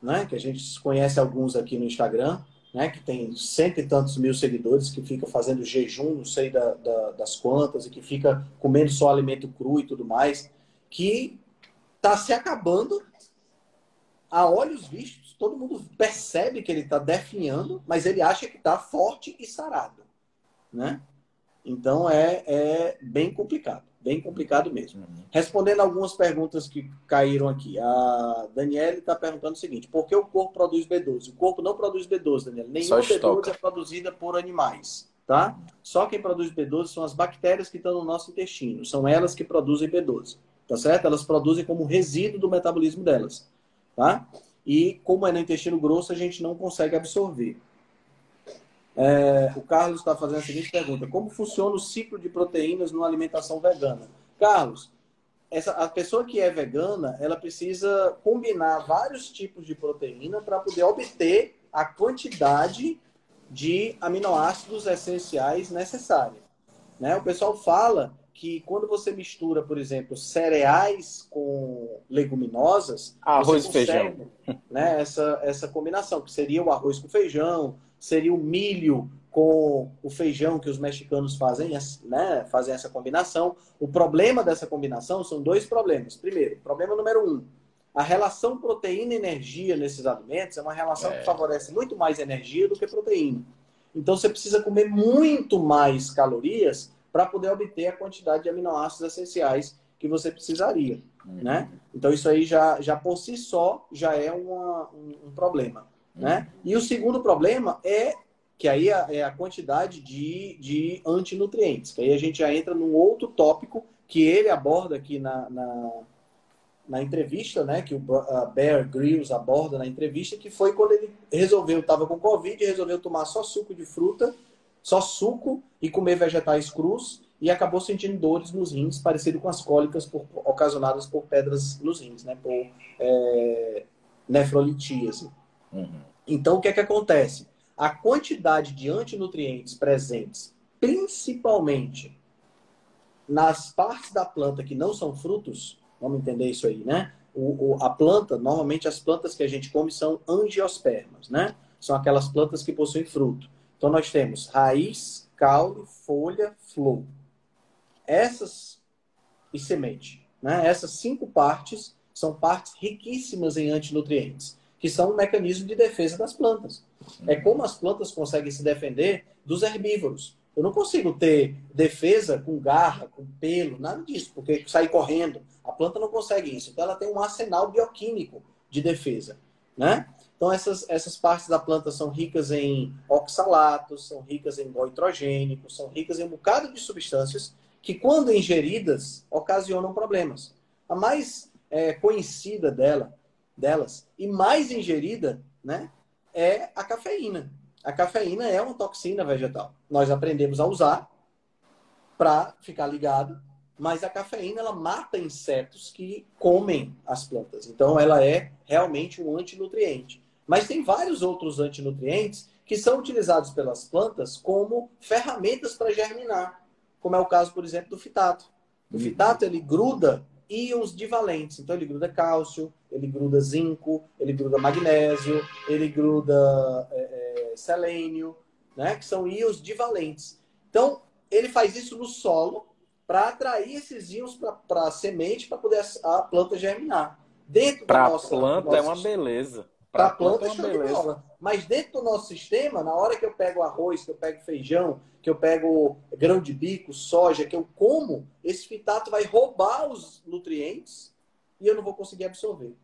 né? Que a gente conhece alguns aqui no Instagram, né? Que tem cento e tantos mil seguidores, que fica fazendo jejum, não sei da, da, das quantas, e que fica comendo só alimento cru e tudo mais, que está se acabando a olhos vistos, todo mundo percebe que ele está definhando, mas ele acha que está forte e sarado, né? Então é, é bem complicado, bem complicado mesmo. Uhum. Respondendo algumas perguntas que caíram aqui, a Daniela está perguntando o seguinte: por que o corpo produz B12? O corpo não produz B12, Daniela. Nenhuma B12 é produzida por animais, tá? Só quem produz B12 são as bactérias que estão no nosso intestino, são elas que produzem B12, tá certo? Elas produzem como resíduo do metabolismo delas, tá? E como é no intestino grosso, a gente não consegue absorver. É, o Carlos está fazendo a seguinte pergunta: Como funciona o ciclo de proteínas numa alimentação vegana? Carlos, essa, a pessoa que é vegana, ela precisa combinar vários tipos de proteína para poder obter a quantidade de aminoácidos essenciais necessária. Né? O pessoal fala que quando você mistura, por exemplo, cereais com leguminosas, arroz e feijão, né, essa, essa combinação, que seria o arroz com feijão, seria o milho com o feijão que os mexicanos fazem, né, fazem essa combinação. O problema dessa combinação são dois problemas. Primeiro, problema número um, a relação proteína-energia nesses alimentos é uma relação é. que favorece muito mais energia do que proteína. Então você precisa comer muito mais calorias para poder obter a quantidade de aminoácidos essenciais que você precisaria, uhum. né? Então isso aí já, já por si só já é uma, um, um problema. Né? E o segundo problema é que aí é a quantidade de, de antinutrientes, que aí a gente já entra num outro tópico que ele aborda aqui na, na, na entrevista, né, que o Bear Grylls aborda na entrevista, que foi quando ele resolveu, estava com Covid, resolveu tomar só suco de fruta, só suco e comer vegetais crus, e acabou sentindo dores nos rins, parecido com as cólicas por, ocasionadas por pedras nos rins, né, por é, nefrolitíase. Uhum. Então, o que é que acontece? A quantidade de antinutrientes presentes, principalmente nas partes da planta que não são frutos, vamos entender isso aí, né? O, o, a planta, normalmente as plantas que a gente come são angiospermas, né? São aquelas plantas que possuem fruto. Então, nós temos raiz, caule, folha, flor. Essas e semente, né? Essas cinco partes são partes riquíssimas em antinutrientes que são um mecanismo de defesa das plantas. É como as plantas conseguem se defender dos herbívoros. Eu não consigo ter defesa com garra, com pelo, nada disso, porque sair correndo. A planta não consegue isso. Então ela tem um arsenal bioquímico de defesa, né? Então essas, essas partes da planta são ricas em oxalatos, são ricas em goitrogênicos, são ricas em um bocado de substâncias que, quando ingeridas, ocasionam problemas. A mais é, conhecida dela delas e mais ingerida, né, é a cafeína. A cafeína é uma toxina vegetal. Nós aprendemos a usar para ficar ligado, mas a cafeína ela mata insetos que comem as plantas. Então ela é realmente um antinutriente. Mas tem vários outros antinutrientes que são utilizados pelas plantas como ferramentas para germinar, como é o caso, por exemplo, do fitato. O fitato ele gruda íons divalentes. Então ele gruda cálcio, ele gruda zinco, ele gruda magnésio, ele gruda é, é, selênio, né? que são íons divalentes. Então ele faz isso no solo para atrair esses íons para a semente para poder a, planta germinar. Dentro para a planta é uma beleza. Para a planta, planta é uma beleza. Mas dentro do nosso sistema, na hora que eu pego arroz, que eu pego feijão, que eu pego grão de bico, soja, que eu como, esse fitato vai roubar os nutrientes e eu não vou conseguir absorver.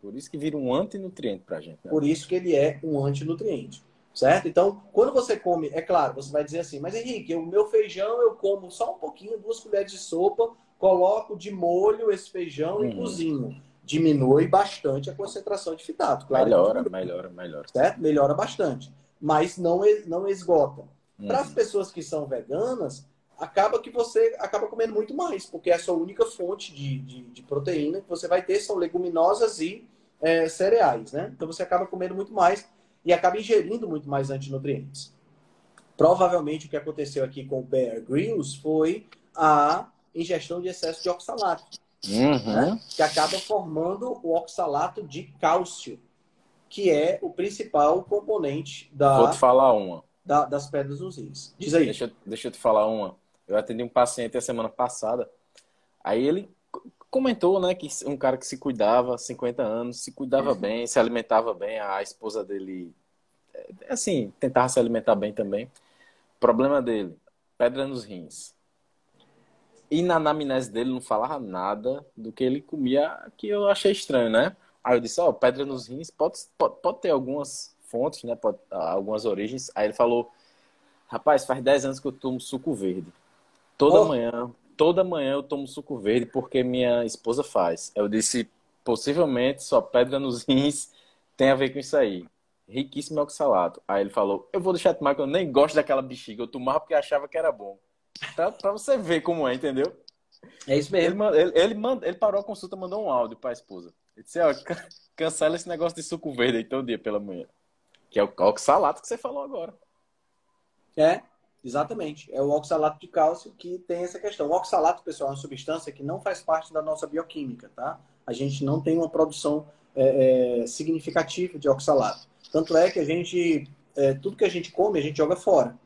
Por isso que vira um antinutriente para a gente. Né? Por isso que ele é um antinutriente. Certo? Então, quando você come, é claro, você vai dizer assim, mas Henrique, o meu feijão eu como só um pouquinho, duas colheres de sopa, coloco de molho esse feijão uhum. e cozinho. Diminui bastante a concentração de fitato. Claro melhora, melhora, melhora. Certo? Melhora bastante. Mas não, não esgota. Uhum. Para as pessoas que são veganas, acaba que você acaba comendo muito mais, porque é a sua única fonte de, de, de proteína que você vai ter são leguminosas e é, cereais, né? Então você acaba comendo muito mais e acaba ingerindo muito mais antinutrientes. Provavelmente o que aconteceu aqui com o Bear Grylls foi a ingestão de excesso de oxalato, uhum. né? que acaba formando o oxalato de cálcio, que é o principal componente da. Vou te falar uma. Da, das pedras nos rins. Diz aí. Deixa, deixa eu te falar uma. Eu atendi um paciente a semana passada. Aí ele comentou, né, que um cara que se cuidava, 50 anos, se cuidava uhum. bem, se alimentava bem, a esposa dele, é, assim, tentava se alimentar bem também. Problema dele, pedra nos rins. E na anamnese dele não falava nada do que ele comia, que eu achei estranho, né? Aí eu disse, ó, oh, pedra nos rins pode, pode, pode ter algumas fontes, né? Pode, algumas origens. Aí ele falou, rapaz, faz 10 anos que eu tomo suco verde. Toda oh. manhã, toda manhã eu tomo suco verde porque minha esposa faz. Eu disse, possivelmente só pedra nos rins tem a ver com isso aí. Riquíssimo oxalato. Aí ele falou, eu vou deixar de tomar que eu nem gosto daquela bexiga. Eu tomava porque achava que era bom. Pra, pra você ver como é, entendeu? É isso mesmo. Ele, ele, ele, manda, ele parou a consulta mandou um áudio pra esposa. Ele disse, ó, cancela esse negócio de suco verde aí todo dia pela manhã. Que é o oxalato que você falou agora. É, exatamente. É o oxalato de cálcio que tem essa questão. O oxalato, pessoal, é uma substância que não faz parte da nossa bioquímica, tá? A gente não tem uma produção é, é, significativa de oxalato. Tanto é que a gente, é, tudo que a gente come, a gente joga fora,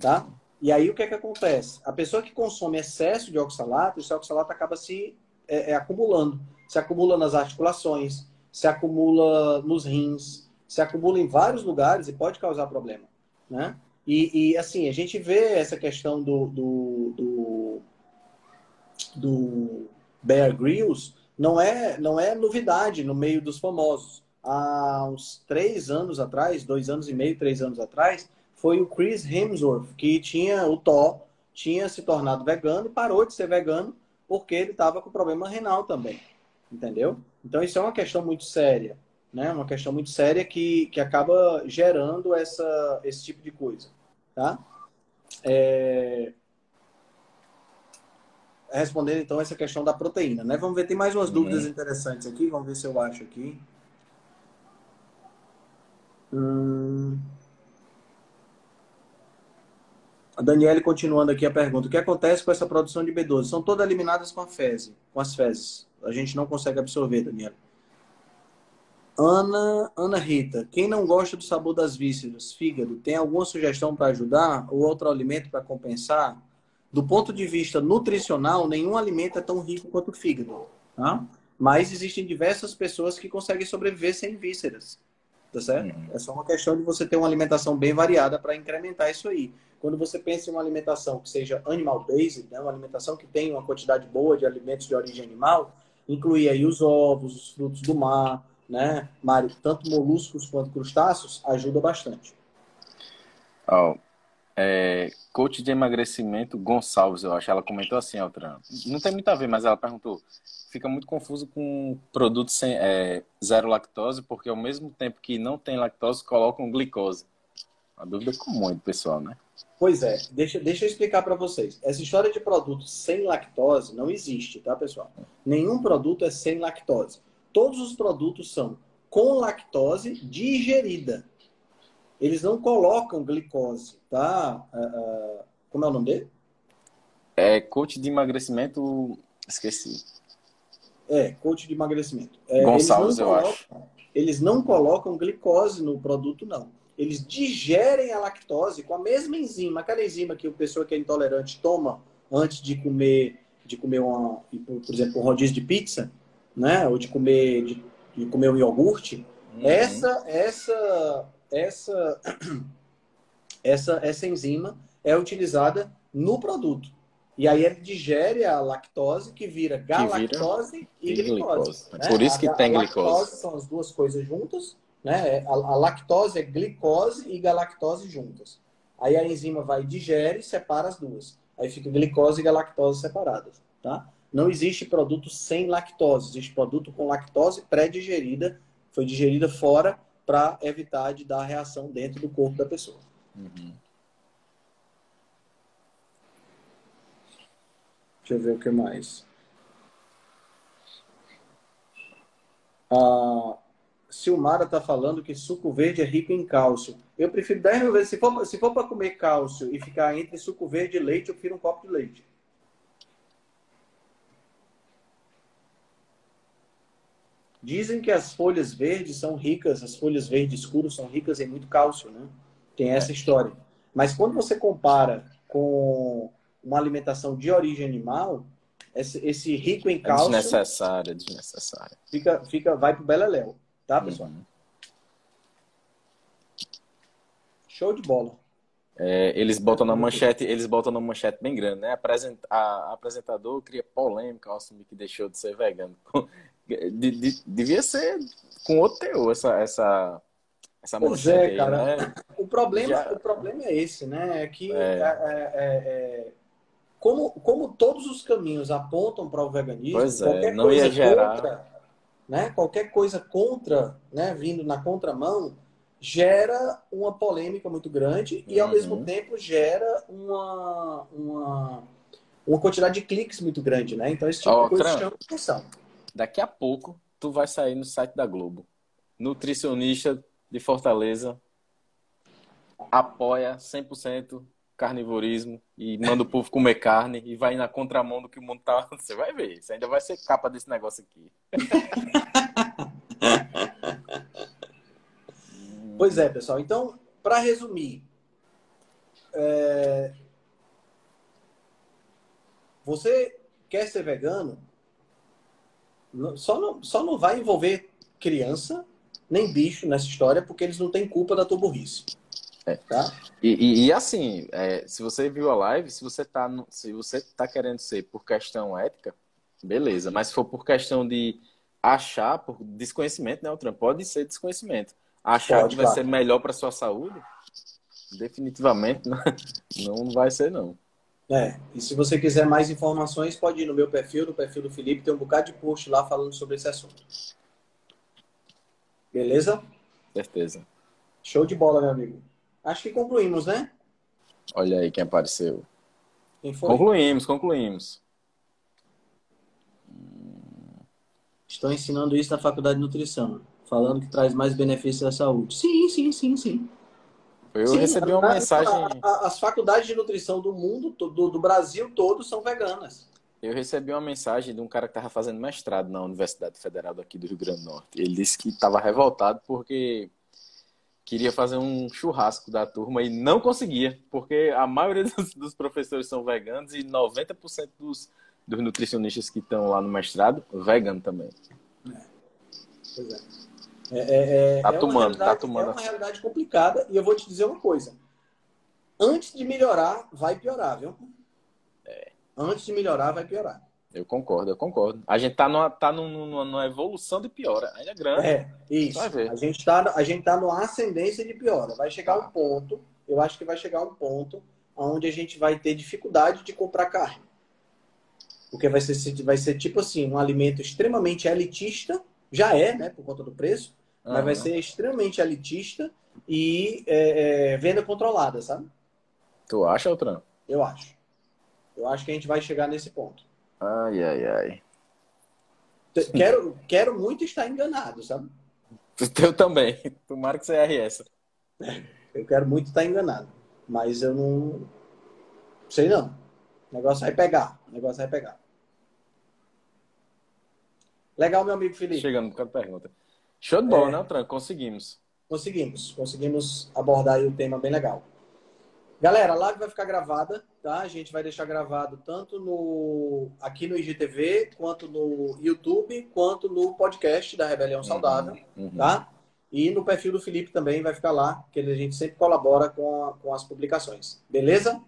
tá? E aí o que é que acontece? A pessoa que consome excesso de oxalato, esse oxalato acaba se é, é, acumulando. Se acumula nas articulações, se acumula nos rins, se acumula em vários lugares e pode causar problema. Né? E, e assim, a gente vê essa questão do, do, do, do Bear Grylls, não é, não é novidade no meio dos famosos. Há uns três anos atrás, dois anos e meio, três anos atrás, foi o Chris Hemsworth, que tinha o Thor, tinha se tornado vegano e parou de ser vegano porque ele estava com problema renal também. Entendeu? Então isso é uma questão muito séria, né? Uma questão muito séria que, que acaba gerando essa, esse tipo de coisa, tá? É... Respondendo então essa questão da proteína, né? Vamos ver, tem mais umas dúvidas uhum. interessantes aqui, vamos ver se eu acho aqui. Hum... A Daniele continuando aqui a pergunta: o que acontece com essa produção de B12? São todas eliminadas com a fezes, com as fezes. A gente não consegue absorver, Daniele. Ana, Ana Rita, quem não gosta do sabor das vísceras, fígado, tem alguma sugestão para ajudar ou outro alimento para compensar? Do ponto de vista nutricional, nenhum alimento é tão rico quanto o fígado, tá? Mas existem diversas pessoas que conseguem sobreviver sem vísceras, tá certo? Uhum. É só uma questão de você ter uma alimentação bem variada para incrementar isso aí. Quando você pensa em uma alimentação que seja animal-based, né, uma alimentação que tenha uma quantidade boa de alimentos de origem animal, incluir aí os ovos, os frutos do mar, né, Mário, tanto moluscos quanto crustáceos, ajuda bastante. Oh, é, coach de emagrecimento Gonçalves, eu acho, ela comentou assim, Altran, não tem muito a ver, mas ela perguntou, fica muito confuso com produtos sem, é, zero lactose, porque ao mesmo tempo que não tem lactose, colocam glicose. Uma dúvida comum pessoal, né? Pois é, deixa, deixa eu explicar para vocês. Essa história de produto sem lactose não existe, tá, pessoal? Nenhum produto é sem lactose. Todos os produtos são com lactose digerida. Eles não colocam glicose, tá? Uh, uh, como é o nome dele? É coach de emagrecimento. Esqueci. É, coach de emagrecimento. É, Gonçalves, eu colocam, acho. Eles não colocam glicose no produto, não eles digerem a lactose com a mesma enzima, aquela enzima que o pessoa que é intolerante toma antes de comer, de comer uma, por exemplo, um rodízio de pizza, né? Ou de comer, de, de comer um iogurte. Uhum. Essa, essa, essa, essa, essa enzima é utilizada no produto. E aí ele digere a lactose, que vira galactose que vira... e glicose. glicose. Né? Por isso que a, tem a glicose. lactose são as duas coisas juntas né? A, a lactose é glicose e galactose juntas. Aí a enzima vai digere e separa as duas. Aí fica glicose e galactose separadas, tá? não existe produto sem lactose, existe produto com lactose pré-digerida, foi digerida fora para evitar de dar reação dentro do corpo da pessoa. Uhum. Deixa eu ver o que mais. A Silmara está falando que suco verde é rico em cálcio. Eu prefiro 10 mil vezes. Se for, se for para comer cálcio e ficar entre suco verde e leite, eu prefiro um copo de leite. Dizem que as folhas verdes são ricas, as folhas verdes escuras são ricas em muito cálcio, né? Tem essa história. Mas quando você compara com uma alimentação de origem animal, esse, esse rico em é cálcio. É desnecessário, é desnecessário. Fica, fica, vai pro Beleléu, tá, pessoal? Uhum. Show de bola. É, eles botam na manchete, eles botam na manchete bem grande, né? Apresent, a, apresentador cria polêmica ao assumir que deixou de ser vegano. De, de, devia ser com outro teor essa, essa, essa pois é, aí, cara. Né? O, problema, Já... o problema é esse, né? É que é. É, é, é, como, como todos os caminhos apontam para o veganismo, pois é, qualquer não coisa ia gerar... né? qualquer coisa contra, né? vindo na contramão, gera uma polêmica muito grande e, ao mesmo uhum. tempo, gera uma, uma, uma quantidade de cliques muito grande, né? Então, esse tipo oh, de coisa chama atenção. Daqui a pouco, tu vai sair no site da Globo. Nutricionista de Fortaleza apoia 100% carnivorismo e manda o povo comer carne e vai na contramão do que o mundo tá. Você vai ver. Isso ainda vai ser capa desse negócio aqui. pois é, pessoal. Então, para resumir, é... você quer ser vegano? Só não, só não vai envolver criança nem bicho nessa história, porque eles não têm culpa da tua burrice. É. Tá? E, e, e assim, é, se você viu a live, se você tá no, se você tá querendo ser por questão ética, beleza. Mas se for por questão de achar, por desconhecimento, né, Trump? Pode ser desconhecimento. Achar pode, que vai claro. ser melhor para sua saúde, definitivamente não, não vai ser não. É, e se você quiser mais informações, pode ir no meu perfil, no perfil do Felipe, tem um bocado de post lá falando sobre esse assunto. Beleza? Certeza. Show de bola, meu amigo. Acho que concluímos, né? Olha aí quem apareceu. Quem foi? Concluímos, concluímos. Estão ensinando isso na faculdade de nutrição, falando que traz mais benefícios à saúde. Sim, sim, sim, sim. Eu Sim, recebi uma mensagem. A, a, as faculdades de nutrição do mundo, do, do, Brasil todo, são veganas. Eu recebi uma mensagem de um cara que estava fazendo mestrado na Universidade Federal daqui do Rio Grande do Norte. Ele disse que estava revoltado porque queria fazer um churrasco da turma e não conseguia, porque a maioria dos, dos professores são veganos e 90% dos, dos nutricionistas que estão lá no mestrado, vegano também. É. Pois é. É, é, é, tá, tomando, tá tomando. É uma realidade complicada e eu vou te dizer uma coisa. Antes de melhorar, vai piorar, viu? É. Antes de melhorar, vai piorar. Eu concordo, eu concordo. A gente tá numa, tá numa, numa evolução de piora. Ainda é grande. É, isso. A gente, tá, a gente tá numa ascendência de piora. Vai chegar tá. um ponto, eu acho que vai chegar um ponto onde a gente vai ter dificuldade de comprar carne. Porque vai ser, vai ser tipo assim, um alimento extremamente elitista já é, né, por conta do preço, uhum. mas vai ser extremamente elitista e é, é, venda controlada, sabe? Tu acha, Altran? Eu acho. Eu acho que a gente vai chegar nesse ponto. Ai, ai, ai. Quero, quero muito estar enganado, sabe? Eu também. Tomara que você erre essa. Eu quero muito estar enganado. Mas eu não. Sei não. O negócio vai pegar. O negócio vai pegar. Legal, meu amigo Felipe. Chegando com a pergunta. Show de bola, é... né, Tran? Conseguimos. Conseguimos. Conseguimos abordar aí um tema bem legal. Galera, a live vai ficar gravada, tá? A gente vai deixar gravado tanto no aqui no IGTV, quanto no YouTube, quanto no podcast da Rebelião uhum, Saudável, uhum. tá? E no perfil do Felipe também vai ficar lá, que a gente sempre colabora com, a, com as publicações. Beleza?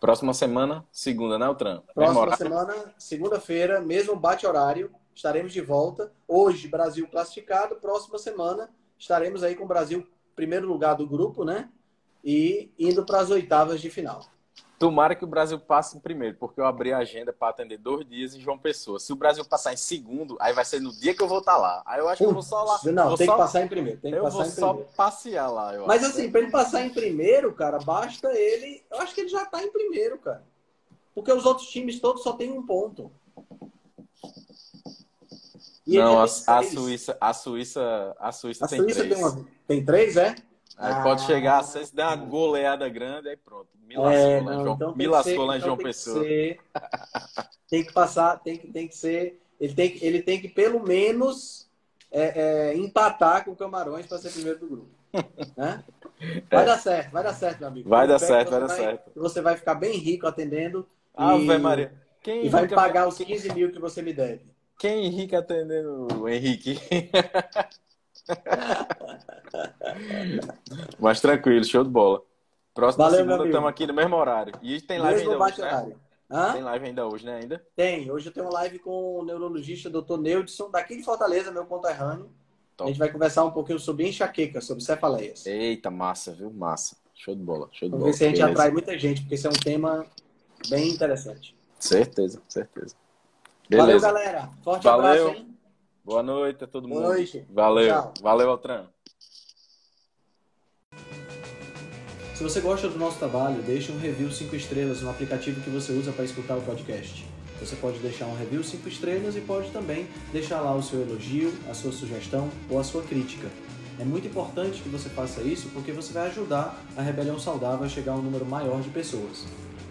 Próxima semana, segunda, né, Altran? Próxima semana, segunda-feira, mesmo bate-horário, estaremos de volta. Hoje, Brasil classificado. Próxima semana, estaremos aí com o Brasil primeiro lugar do grupo, né? E indo para as oitavas de final. Tomara que o Brasil passe em primeiro, porque eu abri a agenda para atender dois dias em João Pessoa. Se o Brasil passar em segundo, aí vai ser no dia que eu vou estar lá. Aí eu acho que eu vou só lá. Não, vou tem só, que passar em primeiro. Tem que eu passar vou em só primeiro. passear lá. Mas acho. assim, para ele passar em primeiro, cara, basta ele. Eu acho que ele já tá em primeiro, cara. Porque os outros times todos só tem um ponto. E Não, já a, a. Suíça, a Suíça, a Suíça A tem Suíça três. tem, uma... tem três, é? Aí pode Ah. chegar a seis, der uma goleada grande, aí pronto. Me lascou É, lá, em não, João, então me que lascou ser- lá em então João tem que Pessoa. ser- tem que passar, tem que, tem que ser. Ele tem, que- ele tem que pelo menos é, é, empatar com o Camarões para ser primeiro do grupo. Né? Vai dar certo, vai dar certo, meu amigo. É. Vai dar que certo, vai dar certo. Você vai ficar bem rico atendendo Ave Maria. Quem e vai me pagar os 15 mil que você me deve. Quem Henrique atendendo o Henrique? Mas tranquilo, show de bola. Próxima Valeu, segunda estamos aqui no mesmo horário. E tem live Mesmo ainda hoje, né? Hã? Tem live ainda hoje, né? Ainda? Tem. Hoje eu tenho uma live com o neurologista Dr. Neudson, daqui de Fortaleza, meu conterrâneo. A Top. gente vai conversar um pouquinho sobre enxaqueca, sobre cefaleias. Eita, massa, viu? Massa. Show de bola, show de Vamos bola. ver se a gente Beleza. atrai muita gente, porque esse é um tema bem interessante. Certeza, certeza. Valeu, Beleza. galera. Forte Valeu. abraço, hein? Boa noite a todo mundo. Boa noite. Valeu. Tchau. Valeu, Altran. Se você gosta do nosso trabalho, deixe um review 5 estrelas no aplicativo que você usa para escutar o podcast. Você pode deixar um review 5 estrelas e pode também deixar lá o seu elogio, a sua sugestão ou a sua crítica. É muito importante que você faça isso porque você vai ajudar a Rebelião Saudável a chegar a um número maior de pessoas.